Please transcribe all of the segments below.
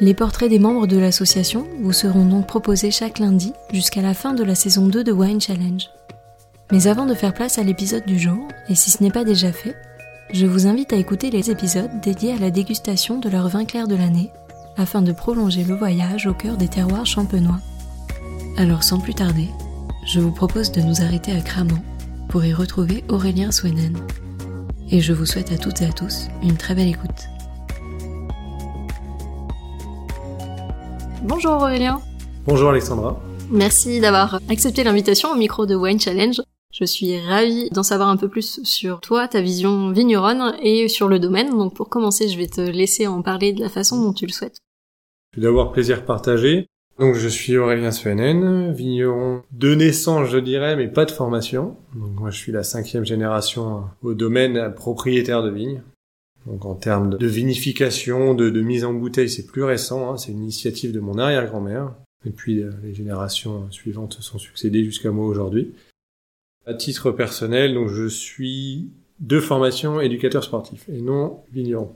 Les portraits des membres de l'association vous seront donc proposés chaque lundi jusqu'à la fin de la saison 2 de Wine Challenge. Mais avant de faire place à l'épisode du jour, et si ce n'est pas déjà fait, je vous invite à écouter les épisodes dédiés à la dégustation de leur vin clair de l'année, afin de prolonger le voyage au cœur des terroirs champenois. Alors sans plus tarder, je vous propose de nous arrêter à Cramant pour y retrouver Aurélien Swenen. Et je vous souhaite à toutes et à tous une très belle écoute. Bonjour Aurélien. Bonjour Alexandra. Merci d'avoir accepté l'invitation au micro de Wine Challenge. Je suis ravie d'en savoir un peu plus sur toi, ta vision vigneronne et sur le domaine. Donc pour commencer, je vais te laisser en parler de la façon dont tu le souhaites. Je vais d'avoir plaisir partagé. Donc je suis Aurélien Svenen, vigneron de naissance je dirais, mais pas de formation. Donc moi je suis la cinquième génération au domaine propriétaire de vignes. Donc en termes de vinification, de, mise en bouteille, c'est plus récent. Hein. c'est une initiative de mon arrière-grand-mère. Et puis euh, les générations suivantes se sont succédées jusqu'à moi aujourd'hui. À titre personnel, donc je suis de formation éducateur sportif et non vigneron.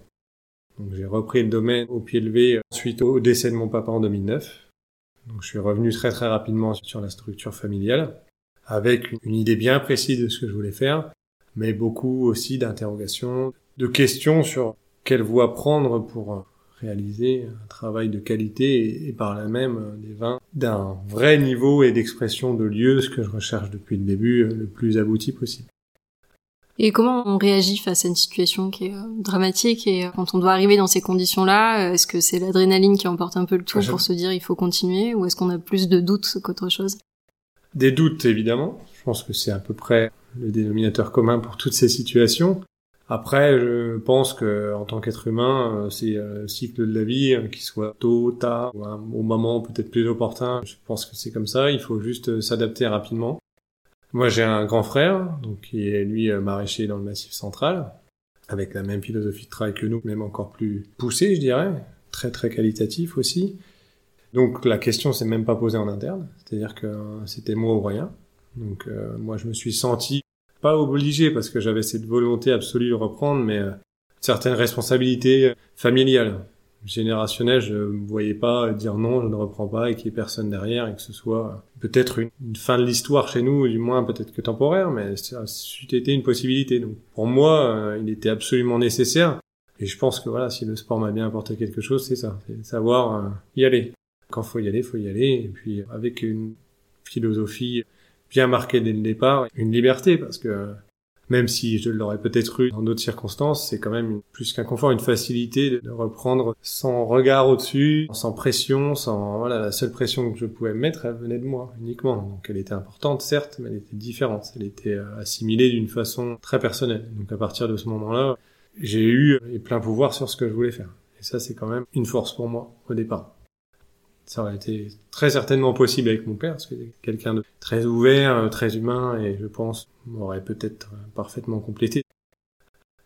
Donc j'ai repris le domaine au pied levé suite au décès de mon papa en 2009. Donc je suis revenu très très rapidement sur la structure familiale avec une idée bien précise de ce que je voulais faire, mais beaucoup aussi d'interrogations, de questions sur quelle voie prendre pour réaliser un travail de qualité et, par là même euh, des vins d'un vrai niveau et d'expression de lieu, ce que je recherche depuis le début, euh, le plus abouti possible. Et comment on réagit face à une situation qui est euh, dramatique et quand on doit arriver dans ces conditions-là, est-ce que c'est l'adrénaline qui emporte un peu le tout pour se dire il faut continuer ou est-ce qu'on a plus de doutes qu'autre chose? Des doutes évidemment. Je pense que c'est à peu près le dénominateur commun pour toutes ces situations. Après, je pense que en tant qu'être humain, euh, c'est euh, le cycle de la vie, hein, qu'il soit tôt, tard, ou au moment peut-être plus opportun. Je pense que c'est comme ça. Il faut juste euh, s'adapter rapidement. Moi, j'ai un grand frère, donc qui est lui maraîcher dans le Massif central, avec la même philosophie de travail que nous, même encore plus poussée, je dirais, très très qualitatif aussi. Donc la question s'est même pas posée en interne, c'est-à-dire que c'était moi ou rien. Donc moi, je me suis senti pas obligé parce que j'avais cette volonté absolue de reprendre, mais euh, certaines responsabilités familiales, générationnelles. Je ne voyais pas dire non, je ne reprends pas et qu'il n'y ait personne derrière et que ce soit peut-être une, fin de l'histoire chez nous, du moins peut-être que temporaire, mais ça a été une possibilité. Donc pour moi, euh, il était absolument nécessaire. Et je pense que voilà, si le sport m'a bien apporté quelque chose, c'est ça, c'est savoir euh, y aller. Quand faut y aller, faut y aller. Et puis avec une philosophie bien marqué dès le départ, une liberté, parce que même si je l'aurais peut-être eu dans d'autres circonstances, c'est quand même plus qu'un confort, une facilité de reprendre sans regard au-dessus, sans pression, sans voilà la seule pression que je pouvais mettre, elle venait de moi uniquement. Donc elle était importante certes, mais elle était différente. Elle était euh, assimilée d'une façon très personnelle. Donc à partir de ce moment-là, j'ai eu plein pouvoir sur ce que je voulais faire. Et ça c'est quand même une force pour moi au départ. Ça aurait été très certainement possible avec mon père, parce que c'est quelqu'un de très ouvert, euh, très humain, et je pense m'aurait peut-être euh, parfaitement complété.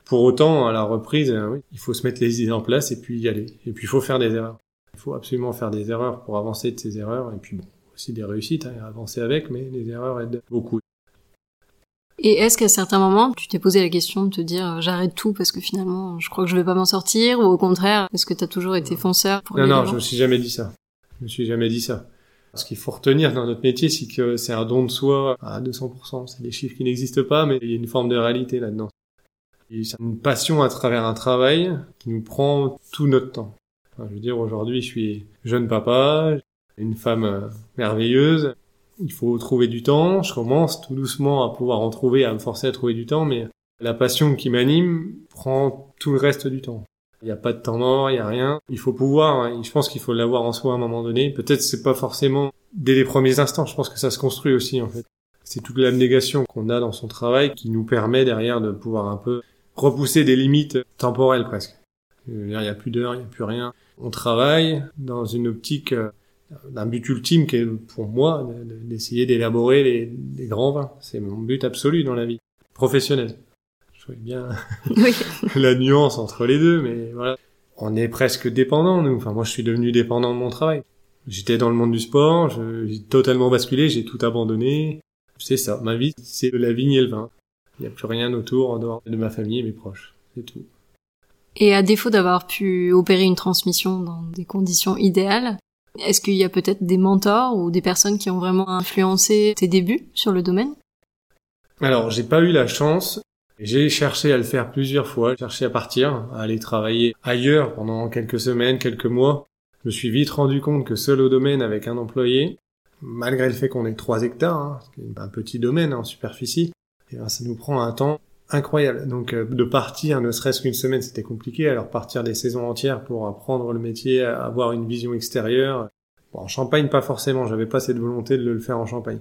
Pour autant, à la reprise, euh, oui, il faut se mettre les idées en place et puis y aller. Et puis il faut faire des erreurs. Il faut absolument faire des erreurs pour avancer de ces erreurs, et puis bon, aussi des réussites, hein, avancer avec, mais les erreurs aident beaucoup. Et est-ce qu'à certains moments, tu t'es posé la question de te dire j'arrête tout parce que finalement je crois que je vais pas m'en sortir ou au contraire, est-ce que tu as toujours été fonceur pour Non, non, je me suis jamais dit ça. Je me suis jamais dit ça. Ce qu'il faut retenir dans notre métier, c'est que c'est un don de soi à 200%. C'est des chiffres qui n'existent pas, mais il y a une forme de réalité là-dedans. C'est une passion à travers un travail qui nous prend tout notre temps. Je veux dire, aujourd'hui, je suis jeune papa, une femme euh, merveilleuse. Il faut trouver du temps. Je commence tout doucement à pouvoir en trouver, à me forcer à trouver du temps, mais la passion qui m'anime prend tout le reste du temps. Il n'y a pas de temps mort, il n'y a rien. Il faut pouvoir, hein, je pense qu'il faut l'avoir en soi à un moment donné. Peut-être c'est pas forcément dès les premiers instants, je pense que ça se construit aussi en fait. C'est toute l'abnégation qu'on a dans son travail qui nous permet derrière de pouvoir un peu repousser des limites temporelles presque. Il n'y a plus d'heures, il n'y a plus rien. On travaille dans une optique euh, d'un but ultime qui est pour moi d'essayer d'élaborer les, grands vins. C'est mon but absolu dans la vie professionnelle. Je vois bien la nuance entre les deux, mais voilà. On est presque dépendant, nous. Enfin, moi, je suis devenu dépendant de mon travail. J'étais dans le monde du sport, j'ai totalement basculé, j'ai tout abandonné. C'est ça, ma vie, c'est la vigne et le vin. Il n'y a plus rien autour en dehors de ma famille et mes proches. C'est tout. Et à défaut d'avoir pu opérer une transmission dans des conditions idéales, est-ce qu'il y a peut-être des mentors ou des personnes qui ont vraiment influencé tes débuts sur le domaine? Alors, j'ai pas eu la chance. J'ai cherché à le faire plusieurs fois, cherché à partir, à aller travailler ailleurs pendant quelques semaines, quelques mois. Je me suis vite rendu compte que seul au domaine avec un employé, malgré le fait qu'on ait trois hectares, hein, un petit domaine en superficie, et ben, ça nous prend un temps incroyable. Donc euh, de partir, ne serait-ce qu'une semaine, c'était compliqué. Alors partir des saisons entières pour apprendre le métier, avoir une vision extérieure. Bon, en Champagne, pas forcément. J'avais pas cette volonté de le faire en Champagne.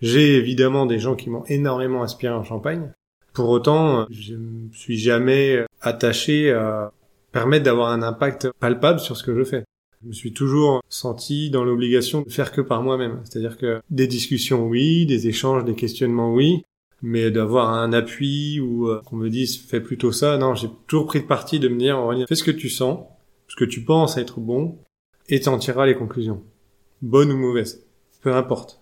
J'ai évidemment des gens qui m'ont énormément inspiré en Champagne. Pour autant, je me suis jamais attaché à permettre d'avoir un impact palpable sur ce que je fais. Je me suis toujours senti dans l'obligation de faire que par moi-même. C'est-à-dire que des discussions, oui, des échanges, des questionnements, oui, mais d'avoir un appui ou euh, qu'on me dise fais plutôt ça, non, j'ai toujours pris de parti de me dire fais ce que tu sens, ce que tu penses être bon, et t'en tireras les conclusions, bonnes ou mauvaises, peu importe.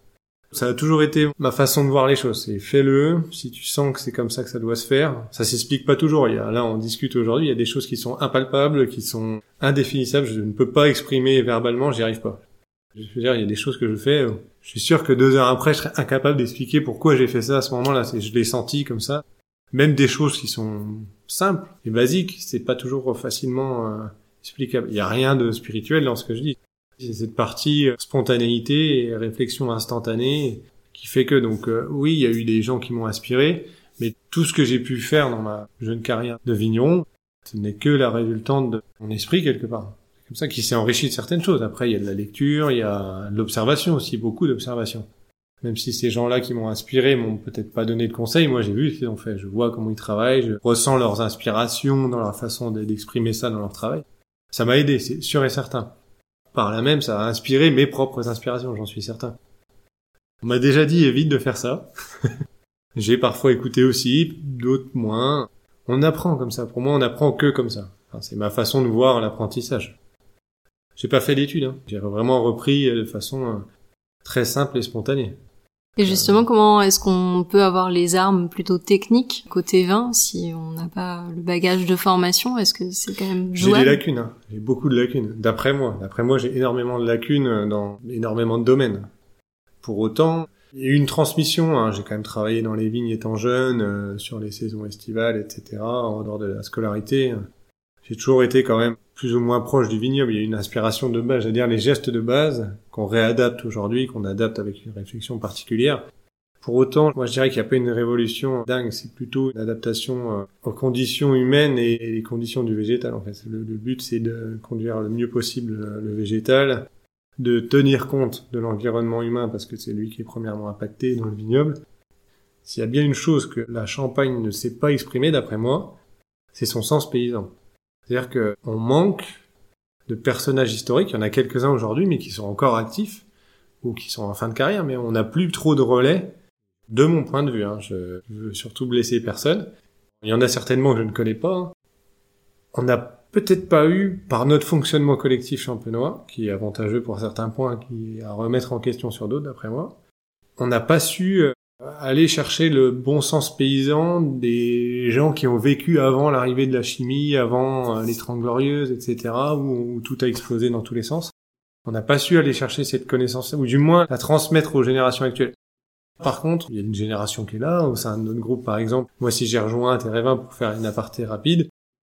Ça a toujours été ma façon de voir les choses. C'est fais-le si tu sens que c'est comme ça que ça doit se faire. Ça s'explique pas toujours. Là, on discute aujourd'hui. Il y a des choses qui sont impalpables, qui sont indéfinissables. Je ne peux pas exprimer verbalement. J'y arrive pas. Je veux dire, il y a des choses que je fais. Je suis sûr que deux heures après, je serais incapable d'expliquer pourquoi j'ai fait ça à ce moment-là. Je l'ai senti comme ça. Même des choses qui sont simples et basiques, c'est pas toujours facilement euh, explicable. Il y a rien de spirituel dans ce que je dis. C'est cette partie euh, spontanéité et réflexion instantanée qui fait que donc oui, il y a eu des gens qui m'ont inspiré, mais tout ce que j'ai pu faire dans ma jeune carrière de vigneron, ce n'est que la résultante de mon esprit quelque part comme ça qui s'est enrichi de certaines choses. Après, il y a de la lecture, il y a l'observation aussi, beaucoup d'observation. Même si ces gens-là qui m'ont inspiré m'ont peut-être pas donné de conseils, moi j'ai vu ce qu'ils ont fait. Je vois comment ils travaillent, je ressens leurs inspirations dans leur façon d'exprimer ça dans leur travail. Ça m'a aidé, c'est sûr et certain. Par là même, ça a inspiré mes propres inspirations, j'en suis certain. On m'a déjà dit évite de faire ça. j'ai parfois écouté aussi, d'autres moins. On apprend comme ça. Pour moi, on apprend que comme ça. c'est ma façon de voir l'apprentissage. J'ai pas fait d'études. Hein. J'ai vraiment repris de façon euh, très simple et spontanée. Et justement, comment est-ce qu'on peut avoir les armes plutôt techniques côté vin si on n'a pas le bagage de formation? Est-ce que c'est quand même jouable J'ai des lacunes. Hein. J'ai beaucoup de lacunes. D'après moi, d'après moi, j'ai énormément de lacunes dans énormément de domaines. Pour autant, il y a eu une transmission. Hein. J'ai quand même travaillé dans les vignes étant jeune, euh, sur les saisons estivales, etc. En dehors de la scolarité, j'ai toujours été quand même plus ou moins proche du vignoble. Il y a une inspiration de base, c'est-à-dire les gestes de base qu'on réadapte aujourd'hui, qu'on adapte avec une réflexion particulière. Pour autant, moi je dirais qu'il n'y a pas une révolution dingue, c'est plutôt une adaptation euh, aux conditions humaines et les conditions du végétal en fait. Le, but c'est de conduire le mieux possible le végétal, de tenir compte de l'environnement humain parce que c'est lui qui est premièrement impacté dans le vignoble. S'il y a bien une chose que la Champagne ne sait pas exprimer d'après moi, c'est son sens paysan. C'est-à-dire qu'on manque de personnages historiques. Il y en a quelques-uns aujourd'hui, mais qui sont encore actifs ou qui sont en fin de carrière, mais on n'a plus trop de relais, de mon point de vue. Hein. Je veux surtout blesser personne. Il y en a certainement que je ne connais pas. Hein. On n'a peut-être pas eu, par notre fonctionnement collectif champenois, qui est avantageux pour certains points, à remettre en question sur d'autres, d'après moi, on n'a pas su euh, aller chercher le bon sens paysan des gens qui ont vécu avant l'arrivée de la chimie, avant euh, les Trente Glorieuses, etc., où, tout a explosé dans tous les sens. On n'a pas su aller chercher cette connaissance, ou du moins la transmettre aux générations actuelles. Par contre, il y a une génération qui est là, au sein de notre groupe par exemple. Moi, si j'ai rejoint Terre pour faire une aparté rapide,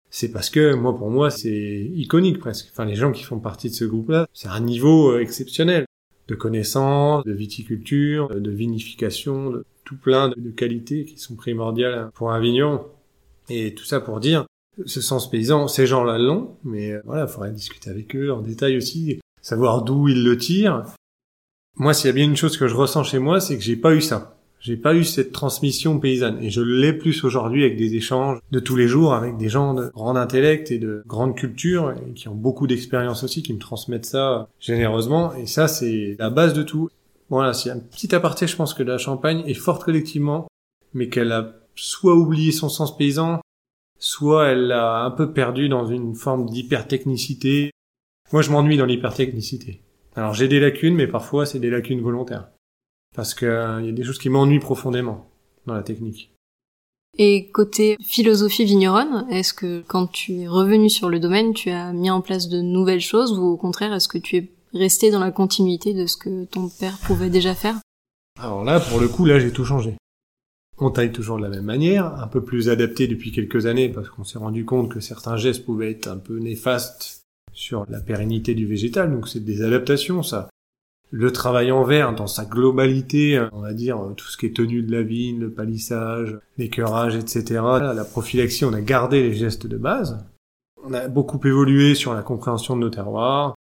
c'est parce que moi pour moi c'est iconique presque. Enfin les gens qui font partie de ce groupe-là, c'est un niveau euh, exceptionnel de connaissances, de viticulture, de vinification, de tout plein de qualités qui sont primordiales pour un vigneron. Et tout ça pour dire, ce sens paysan, ces gens-là l'ont, mais euh, voilà, il faudrait discuter avec eux en détail aussi, savoir d'où ils le tirent. Moi, s'il y a bien une chose que je ressens chez moi, c'est que j'ai pas eu ça. J'ai pas eu cette transmission paysanne et je l'ai plus aujourd'hui avec des échanges de tous les jours avec des gens de grand intellect et de grande culture et qui ont beaucoup d'expérience aussi, qui me transmettent ça généreusement et ça c'est la base de tout. Voilà, c'est un petit aparté, je pense que la Champagne est forte collectivement, mais qu'elle a soit oublié son sens paysan, soit elle l'a un peu perdu dans une forme d'hypertechnicité. Moi, je m'ennuie dans l'hypertechnicité. Alors j'ai des lacunes, mais parfois c'est des lacunes volontaires parce qu'il euh, y a des choses qui m'ennuient profondément dans la technique. Et côté philosophie vigneronne, est-ce que quand tu es revenu sur le domaine, tu as mis en place de nouvelles choses ou au contraire, est-ce que tu es resté dans la continuité de ce que ton père pouvait déjà faire? Alors là, pour le coup, là, j'ai tout changé. On taille toujours de la même manière, un peu plus adapté depuis quelques années parce qu'on s'est rendu compte que certains gestes pouvaient être un peu néfastes sur la pérennité du végétal, donc c'est des adaptations, ça le travail en verre dans sa globalité, on va dire tout ce qui est tenue de la vigne, le palissage, l'écœurage, etc. La prophylaxie, on a gardé les gestes de base. On a beaucoup évolué sur la compréhension de nos terroirs.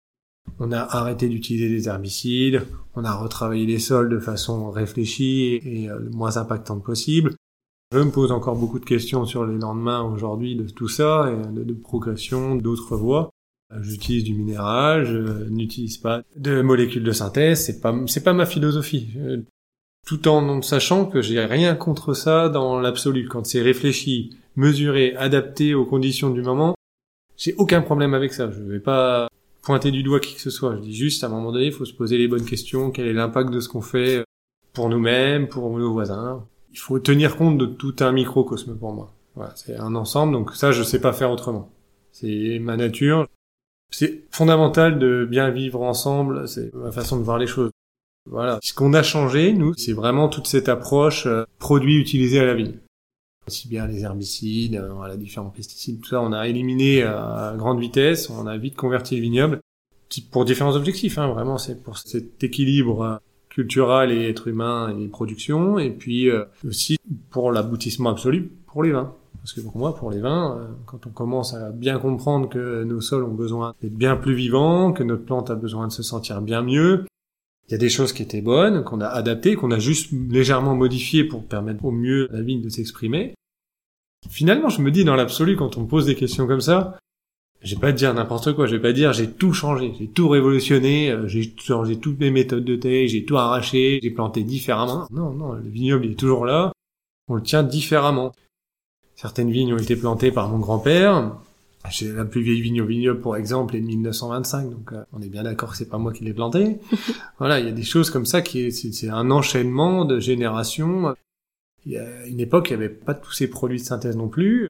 On a arrêté d'utiliser des herbicides. On a retravaillé les sols de façon réfléchie et euh, le moins impactante possible. Je me pose encore beaucoup de questions sur les lendemains aujourd'hui de tout ça et de progression d'autres voies. Euh, j'utilise du minéral, je n'utilise pas de molécules de synthèse, c'est pas c'est pas ma philosophie. Euh, tout en sachant que j'ai rien contre ça dans l'absolu. Quand c'est réfléchi, mesuré, adapté aux conditions du moment, j'ai aucun problème avec ça. Je vais pas pointer du doigt qui que ce soit. Je dis juste, à un moment donné, il faut se poser les bonnes questions. Quel est l'impact de ce qu'on fait pour nous-mêmes, pour nos voisins? Il faut tenir compte de tout un microcosme pour moi. Voilà, c'est un ensemble, donc ça, je sais pas faire autrement. C'est ma nature. C'est fondamental de bien vivre ensemble, c'est ma façon de voir les choses. Voilà. Ce qu'on a changé, nous, c'est vraiment toute cette approche euh, produits utilisés à la vigne. Aussi bien les herbicides, euh, voilà, différents pesticides, tout ça, on a éliminé à grande vitesse, on a vite converti le vignoble pour différents objectifs. Hein, vraiment, c'est pour cet équilibre euh, culturel et être humain et production, et puis aussi pour l'aboutissement absolu pour les vins. Parce que pour moi, pour les vins, euh, quand on commence à bien comprendre que nos sols ont besoin d'être bien plus vivants, que notre plante a besoin de se sentir bien mieux, il y a des choses qui étaient bonnes, qu'on a adaptées, qu'on a juste légèrement modifiées pour permettre au mieux à la vigne de s'exprimer. Finalement, je me dis dans l'absolu, quand on me pose des questions comme ça, je vais pas dire n'importe quoi, je vais pas dire j'ai tout changé, j'ai tout révolutionné, euh, j'ai changé toutes mes méthodes de taille, j'ai tout arraché, j'ai planté différemment. Non, non, le vignoble est toujours là, on le tient différemment. Certaines vignes ont été plantées par mon grand-père. J'ai la plus vieille vigne au vignoble, pour exemple, est de 1925, donc euh, on est bien d'accord que c'est pas moi qui l'ai plantée. voilà, il y a des choses comme ça qui c'est un enchaînement de générations. Il y a une époque, il n'y avait pas tous ces produits de synthèse non plus.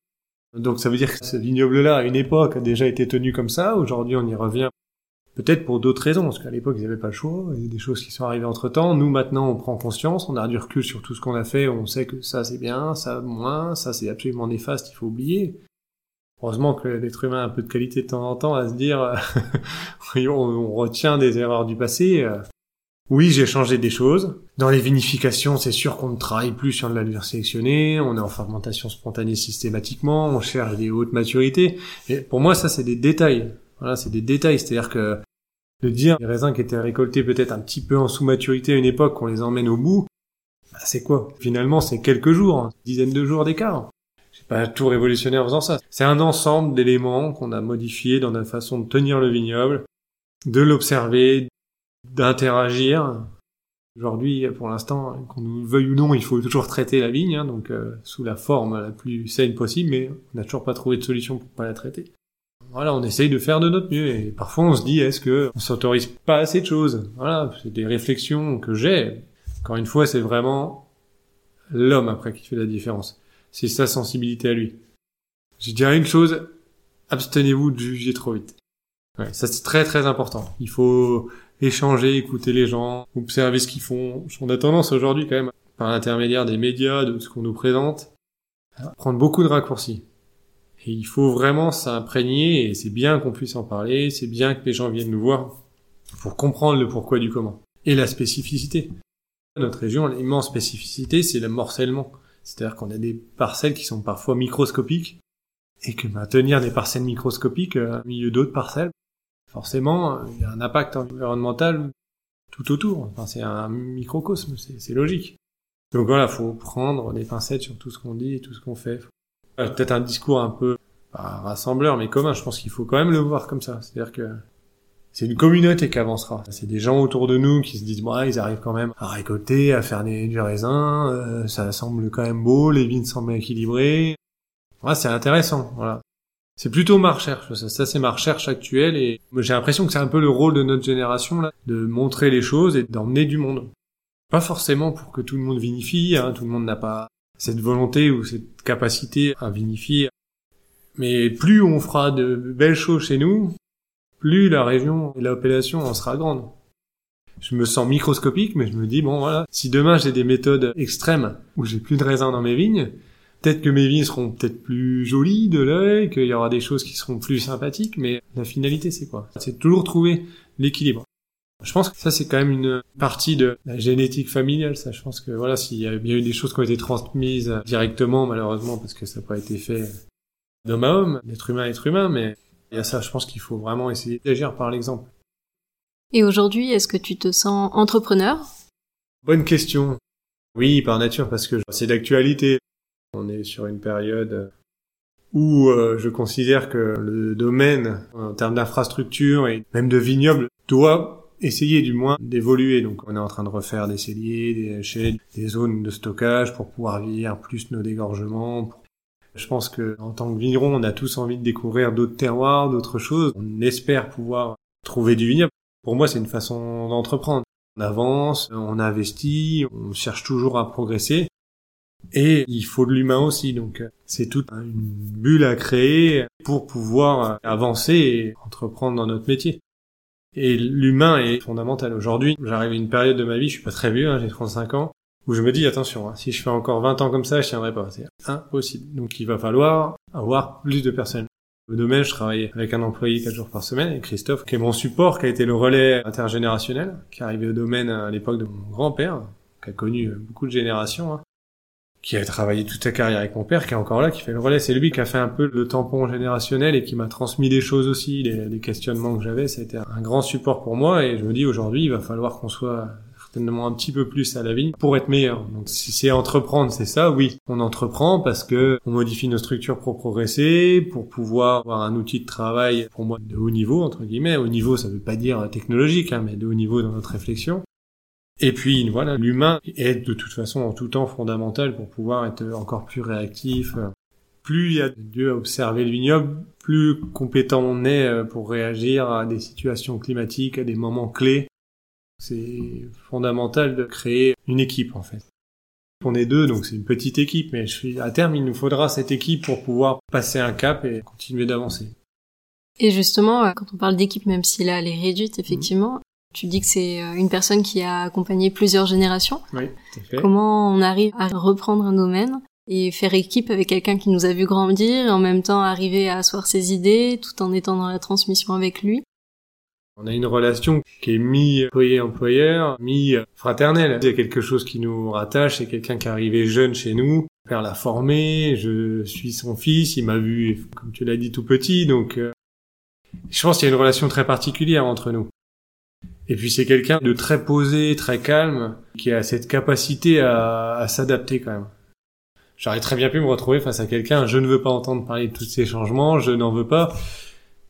Donc ça veut dire que ce vignoble-là, à une époque, a déjà été tenu comme ça. Aujourd'hui, on y revient Peut-être pour d'autres raisons, parce qu'à l'époque, ils n'avaient pas le choix. Il y a des choses qui sont arrivées entre temps. Nous, maintenant, on prend conscience, on a du recul sur tout ce qu'on a fait, on sait que ça, c'est bien, ça, moins, ça, c'est absolument néfaste, il faut oublier. Heureusement que l'être humain a un peu de qualité de temps en temps à se dire, on retient des erreurs du passé. Oui, j'ai changé des choses. Dans les vinifications, c'est sûr qu'on ne travaille plus sur de la levure sélectionnée, on est en fermentation spontanée systématiquement, on cherche des hautes maturités. Et pour moi, ça, c'est des détails. Voilà, c'est des détails. C'est-à-dire que de dire les raisins qui étaient récoltés peut-être un petit peu en sous-maturité à une époque, qu'on les emmène au bout, bah, c'est quoi? Finalement, c'est quelques jours, hein, dizaines de jours d'écart. J'ai pas tout révolutionné en faisant ça. C'est un ensemble d'éléments qu'on a modifiés dans notre façon de tenir le vignoble, de l'observer, d'interagir. Aujourd'hui, pour l'instant, qu'on nous veuille ou non, il faut toujours traiter la vigne, hein, donc euh, sous la forme la plus saine possible, mais on n'a toujours pas trouvé de solution pour pas la traiter. Voilà, on essaye de faire de notre mieux et parfois on se dit est-ce que on s'autorise pas assez de choses? Voilà, c'est des réflexions que j'ai. Encore une fois, c'est vraiment l'homme après qui fait la différence. C'est sa sensibilité à lui. Je dirais une chose, abstenez-vous de juger trop vite. Ouais, ça c'est très très important. Il faut échanger, écouter les gens, observer ce qu'ils font. On a tendance aujourd'hui quand même, par l'intermédiaire des médias, de ce qu'on nous présente, à prendre beaucoup de raccourcis. Et il faut vraiment s'imprégner et c'est bien qu'on puisse en parler, c'est bien que les gens viennent nous voir pour comprendre le pourquoi du comment. Et la spécificité. Notre région, l'immense spécificité, c'est le morcellement. C'est-à-dire qu'on a des parcelles qui sont parfois microscopiques et que maintenir des parcelles microscopiques euh, au milieu d'autres parcelles, forcément, il y a un impact environnemental tout autour. Enfin, c'est un microcosme, c'est logique. Donc voilà, faut prendre des pincettes sur tout ce qu'on dit et tout ce qu'on fait. Peut-être un discours un peu pas rassembleur, mais commun. Je pense qu'il faut quand même le voir comme ça. C'est-à-dire que c'est une communauté qui avancera. C'est des gens autour de nous qui se disent, bon, ils arrivent quand même à récolter, à faire du raisin, euh, ça semble quand même beau, les vignes semblent équilibrées. Ouais, c'est intéressant, voilà. C'est plutôt ma recherche, ça, ça c'est ma recherche actuelle et j'ai l'impression que c'est un peu le rôle de notre génération là, de montrer les choses et d'emmener du monde. Pas forcément pour que tout le monde vinifie, hein, tout le monde n'a pas cette volonté ou cette capacité à vinifier. Mais plus on fera de belles choses chez nous, plus la région et l'appellation en sera grande. Je me sens microscopique, mais je me dis, bon voilà, si demain j'ai des méthodes extrêmes où j'ai plus de raisin dans mes vignes, peut-être que mes vignes seront peut-être plus jolies de l'œil, qu'il y aura des choses qui seront plus sympathiques, mais la finalité c'est quoi? C'est toujours trouver l'équilibre. Je pense que ça c'est quand même une partie de la génétique familiale. Ça, je pense que voilà, s'il y a bien eu des choses qui ont été transmises directement, malheureusement, parce que ça n'a pas été fait d'homme à homme, d'être humain à être humain, mais il y a ça. Je pense qu'il faut vraiment essayer d'agir par l'exemple. Et aujourd'hui, est-ce que tu te sens entrepreneur? Bonne question. Oui, par nature, parce que c'est d'actualité. On est sur une période où euh, je considère que le domaine, en termes d'infrastructure et même de vignoble, doit essayer du moins d'évoluer. Donc on est en train de refaire des celliers, des hachets, des zones de stockage pour pouvoir vieillir plus nos dégorgements. Je pense que en tant que vigneron, on a tous envie de découvrir d'autres terroirs, d'autres choses. On espère pouvoir trouver du vignoble. Pour moi, c'est une façon d'entreprendre. On avance, on investit, on cherche toujours à progresser. Et il faut de l'humain aussi, donc c'est toute une bulle à créer pour pouvoir avancer et entreprendre dans notre métier. Et l'humain est fondamental. Aujourd'hui, j'arrive à une période de ma vie, je suis pas très vieux, hein, j'ai 35 ans, où je me dis, attention, hein, si je fais encore 20 ans comme ça, je tiendrai pas. C'est impossible. Donc il va falloir avoir plus de personnes. Au domaine, je travaille avec un employé 4 jours par semaine, et Christophe, qui est mon support, qui a été le relais intergénérationnel, qui est arrivé au domaine à l'époque de mon grand-père, qui a connu beaucoup de générations. Hein qui a travaillé toute sa carrière avec mon père, qui est encore là, qui fait le relais. C'est lui qui a fait un peu le tampon générationnel et qui m'a transmis des choses aussi, les, questionnements que j'avais. Ça a été un grand support pour moi et je me dis aujourd'hui, il va falloir qu'on soit certainement un petit peu plus à la vie pour être meilleur. Donc si c'est entreprendre, c'est ça, oui. On entreprend parce que on modifie nos structures pour progresser, pour pouvoir avoir un outil de travail pour moi de haut niveau entre guillemets. Haut niveau, ça veut pas dire technologique, hein, mais de haut niveau dans notre réflexion. Et puis voilà, l'humain est de toute façon en tout temps fondamental pour pouvoir être encore plus réactif. Plus il y a Dieu à observer le vignoble, plus compétent on est euh, pour réagir à des situations climatiques, à des moments clés. C'est fondamental de créer une équipe en fait. On est deux, donc c'est une petite équipe, mais je suis, à terme, il nous faudra cette équipe pour pouvoir passer un cap et continuer d'avancer. Et justement, euh, quand on parle d'équipe, même si là elle est réduite, effectivement, tu dis que c'est euh, une personne qui a accompagné plusieurs générations. Oui, fait. Comment on arrive à reprendre un domaine et faire équipe avec quelqu'un qui nous a vu grandir et en même temps arriver à asseoir ses idées tout en étant dans la transmission avec lui? On a une relation qui est mi-employé-employeur, mi-fraternelle. Il y a quelque chose qui nous rattache, c'est quelqu'un qui est arrivé jeune chez nous, père l'a formé, je suis son fils, il m'a vu, comme tu l'as dit, tout petit, donc euh, je pense qu'il y a une relation très particulière entre nous. Et puis c'est quelqu'un de très posé, très calme, qui a cette capacité à, s'adapter quand même. J'aurais très bien pu me retrouver face à quelqu'un, je ne veux pas entendre parler de tous ces changements, je n'en veux pas.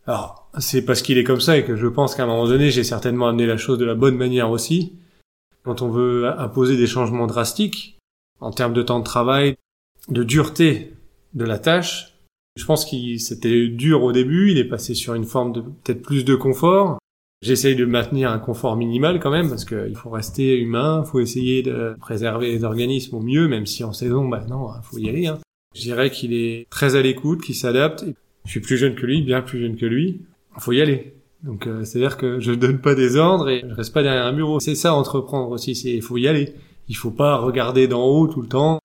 Alors, c'est parce qu'il est comme ça et que je pense qu'à un moment donné, j'ai certainement amené la chose de la bonne manière aussi. Quand on veut imposer des changements drastiques, en termes de temps de travail, de dureté de la tâche, je pense qu'il c'était dur au début, il est passé sur une forme de peut-être plus de confort, J'essaye de maintenir un confort minimal quand même parce qu'il faut rester humain, faut essayer de préserver les organismes au mieux, même si en saison, bah non, faut y aller. Hein. Je dirais qu'il est très à l'écoute, qu'il s'adapte. Je suis plus jeune que lui, bien plus jeune que lui. Faut y aller. Donc euh, c'est-à-dire que je donne pas des ordres et je reste pas derrière un bureau. C'est ça entreprendre aussi, c'est faut y aller. Il faut pas regarder d'en haut tout le temps.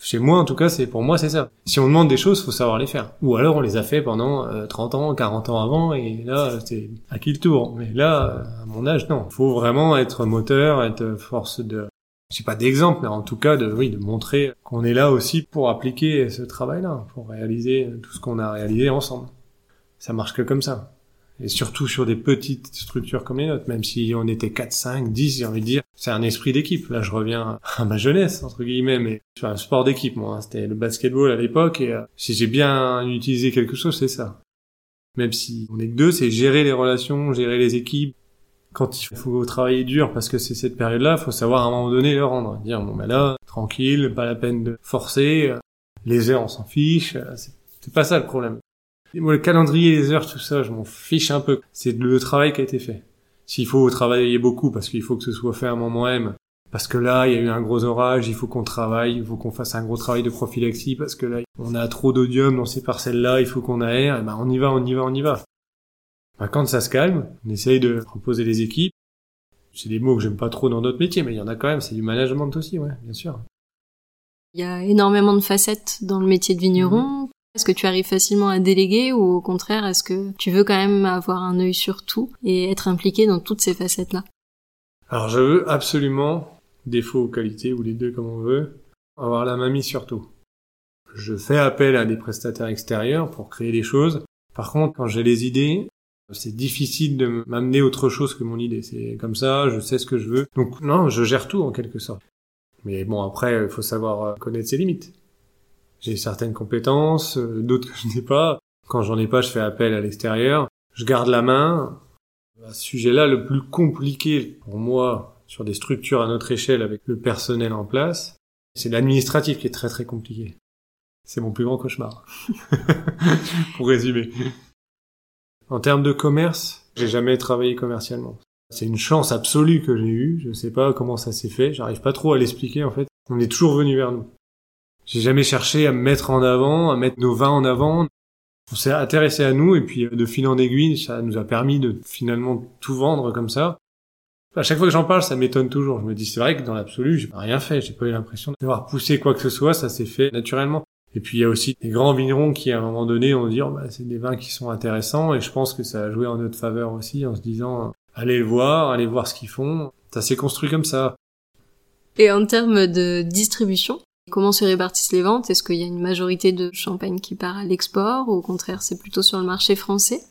Chez moi, en tout cas, c'est pour moi, c'est ça. Si on demande des choses, faut savoir les faire. Ou alors, on les a fait pendant 30 euh, ans, 40 ans avant, et là, c'est à qui le tour. Mais là, à mon âge, non. Faut vraiment être moteur, être force de, j'ai pas d'exemple, mais en tout cas, de, oui, de montrer qu'on est là aussi pour appliquer ce travail-là, pour réaliser tout ce qu'on a réalisé ensemble. Ça marche que comme ça et surtout sur des petites structures comme les nôtres, même si on était 4, 5, 10, j'ai envie de dire, c'est un esprit d'équipe. Là, je reviens à ma jeunesse, entre guillemets, mais c'est un sport d'équipe, moi. Hein. C'était le basketball à l'époque, et euh, si j'ai bien utilisé quelque chose, c'est ça. Même si on est que deux, c'est gérer les relations, gérer les équipes. Quand il faut travailler dur, parce que c'est cette période-là, faut savoir à un moment donné le rendre. Dire, bon, ben là, tranquille, pas la peine de forcer, les heures, on s'en fiche, c'est pas ça le problème. Et moi, le calendrier, les heures, tout ça, je m'en fiche un peu. C'est le travail qui a été fait. S'il faut travailler beaucoup, parce qu'il faut que ce soit fait à un moment M, parce que là, il y a eu un gros orage, il faut qu'on travaille, il faut qu'on fasse un gros travail de prophylaxie, parce que là, on a trop d'odium dans ces parcelles-là, il faut qu'on aère, et ben, on y va, on y va, on y va. Ben, quand ça se calme, on essaye de reposer les équipes. C'est des mots que j'aime pas trop dans d'autres métiers, mais il y en a quand même, c'est du management aussi, ouais, bien sûr. Il y a énormément de facettes dans le métier de vigneron. Est-ce que tu arrives facilement à déléguer ou au contraire, est-ce que tu veux quand même avoir un œil sur tout et être impliqué dans toutes ces facettes-là? Alors je veux absolument, défaut ou qualité, ou les deux comme on veut, avoir la mamie sur tout. Je fais appel à des prestataires extérieurs pour créer des choses. Par contre, quand j'ai les idées, c'est difficile de m'amener autre chose que mon idée. C'est comme ça, je sais ce que je veux. Donc non, je gère tout en quelque sorte. Mais bon, après, il faut savoir connaître ses limites. J'ai certaines compétences, euh, d'autres que je n'ai pas. Quand j'en ai pas, je fais appel à l'extérieur. Je garde la main. À ce sujet-là, le plus compliqué pour moi sur des structures à notre échelle avec le personnel en place, c'est l'administratif qui est très très compliqué. C'est mon plus grand cauchemar. pour résumer. En termes de commerce, j'ai jamais travaillé commercialement. C'est une chance absolue que j'ai eue. Je sais pas comment ça s'est fait. J'arrive pas trop à l'expliquer en fait. On est toujours venu vers nous. J'ai jamais cherché à me mettre en avant, à mettre nos vins en avant. On s'est intéressé à nous et puis de fil en aiguille, ça nous a permis de finalement tout vendre comme ça. À chaque fois que j'en parle, ça m'étonne toujours. Je me dis, c'est vrai que dans l'absolu, j'ai rien fait. J'ai pas eu l'impression d'avoir poussé quoi que ce soit. Ça s'est fait naturellement. Et puis il y a aussi des grands vignerons qui, à un moment donné, ont dit, oh, bah, c'est des vins qui sont intéressants. Et je pense que ça a joué en notre faveur aussi, en se disant, allez voir, allez voir ce qu'ils font. Ça s'est construit comme ça. Et en termes de distribution, Comment se répartissent les ventes? Est-ce qu'il y a une majorité de champagne qui part à l'export ou au contraire c'est plutôt sur le marché français?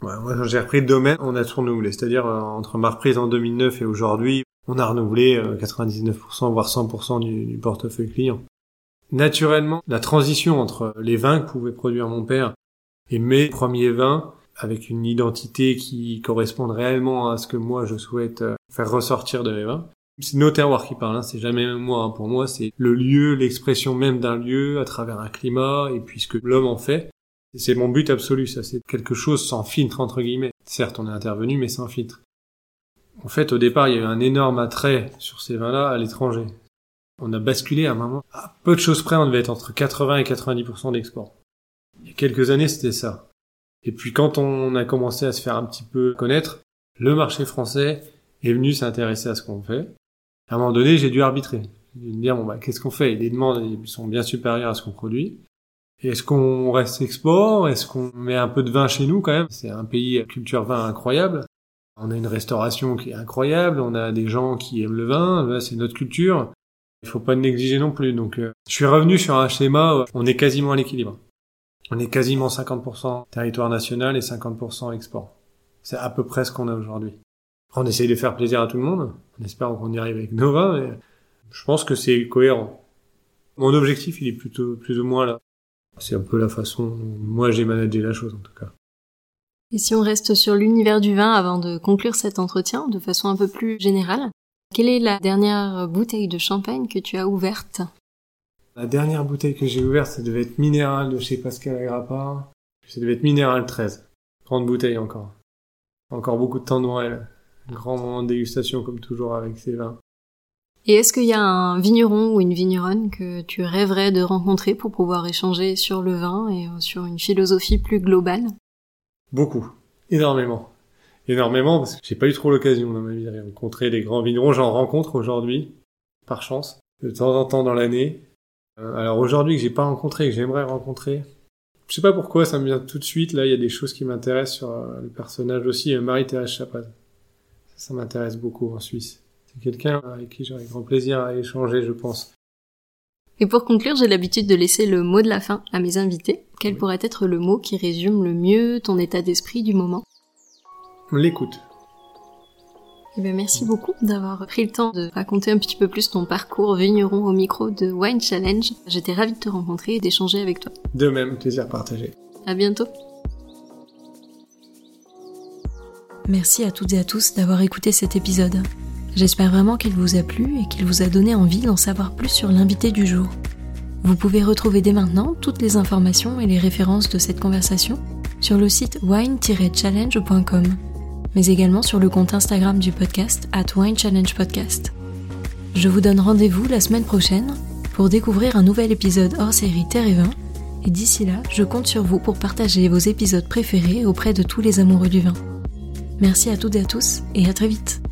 Moi j'ai repris le domaine, on a tout renouvelé. C'est-à-dire euh, entre ma reprise en 2009 et aujourd'hui, on a renouvelé 99% euh, voire 100% du, du portefeuille client. Naturellement, la transition entre les vins que pouvait produire mon père et mes premiers vins, avec une identité qui corresponde réellement à ce que moi je souhaite euh, faire ressortir de mes vins, c'est nos terroirs qui parlent, hein. c'est jamais moi. Hein. Pour moi, c'est le lieu, l'expression même d'un lieu à travers un climat et puis ce que l'homme en fait. C'est mon but absolu, ça. C'est quelque chose sans filtre, entre guillemets. Certes, on est intervenu, mais sans filtre. En fait, au départ, il y a eu un énorme attrait sur ces vins-là à l'étranger. On a basculé à un moment. À peu de choses près, on devait être entre 80 et 90% d'export. Il y a quelques années, c'était ça. Et puis quand on a commencé à se faire un petit peu connaître, le marché français est venu s'intéresser à ce qu'on fait à un moment donné, j'ai dû arbitrer. J'ai dû me dire, bon, bah, qu'est-ce qu'on fait? Les demandes sont bien supérieures à ce qu'on produit. Est-ce qu'on reste export? Est-ce qu'on met un peu de vin chez nous quand même? C'est un pays culture vin incroyable. On a une restauration qui est incroyable. On a des gens qui aiment le vin. c'est notre culture. Il faut pas négliger non plus. Donc, euh, je suis revenu sur un schéma. Où on est quasiment à l'équilibre. On est quasiment 50% territoire national et 50% export. C'est à peu près ce qu'on a aujourd'hui. On essaye de faire plaisir à tout le monde. On espère qu'on y arrive avec Nova, mais je pense que c'est cohérent. Mon objectif, il est plutôt plus ou moins là. C'est un peu la façon dont moi j'ai managé la chose en tout cas. Et si on reste sur l'univers du vin avant de conclure cet entretien de façon un peu plus générale, quelle est la dernière bouteille de champagne que tu as ouverte? La dernière bouteille que j'ai ouverte, ça devait être Minéral de chez Pascal Agrappa. Ça devait être Minéral 13. Grande bouteille encore. Encore beaucoup de temps devant elle grand moment de dégustation comme toujours avec ces vins. Et est-ce qu'il y a un vigneron ou une vigneronne que tu rêverais de rencontrer pour pouvoir échanger sur le vin et euh, sur une philosophie plus globale? Beaucoup, énormément. Énormément parce que j'ai pas eu trop l'occasion dans ma vie de rencontrer des grands vignerons. J'en rencontre aujourd'hui, par chance, de temps en temps dans l'année. Euh, alors aujourd'hui que j'ai pas rencontré, que j'aimerais rencontrer, je sais pas pourquoi, ça me vient tout de suite. Là, il y a des choses qui m'intéressent sur euh, le personnage aussi. Marie-Thérèse Chapaz. Ça, m'intéresse beaucoup en Suisse. C'est quelqu'un avec qui j'aurais grand plaisir à échanger, je pense. Et pour conclure, j'ai l'habitude de laisser le mot de la fin à mes invités. Quel pourrait être le mot qui résume le mieux ton état d'esprit du moment? L'écoute. Eh bien, merci beaucoup d'avoir pris le temps de raconter un petit peu plus ton parcours vigneron au micro de Wine Challenge. J'étais ravie de te rencontrer et d'échanger avec toi. De même, plaisir partagé. À bientôt. Merci à toutes et à tous d'avoir écouté cet épisode. J'espère vraiment qu'il vous a plu et qu'il vous a donné envie d'en savoir plus sur l'invité du jour. Vous pouvez retrouver dès maintenant toutes les informations et les références de cette conversation sur le site wine-challenge.com mais également sur le compte Instagram du podcast at Wine Challenge Podcast. Je vous donne rendez-vous la semaine prochaine pour découvrir un nouvel épisode hors série Terre et Vin, et d'ici là, je compte sur vous pour partager vos épisodes préférés auprès de tous les amoureux du vin. Merci à toutes et à tous, et à très vite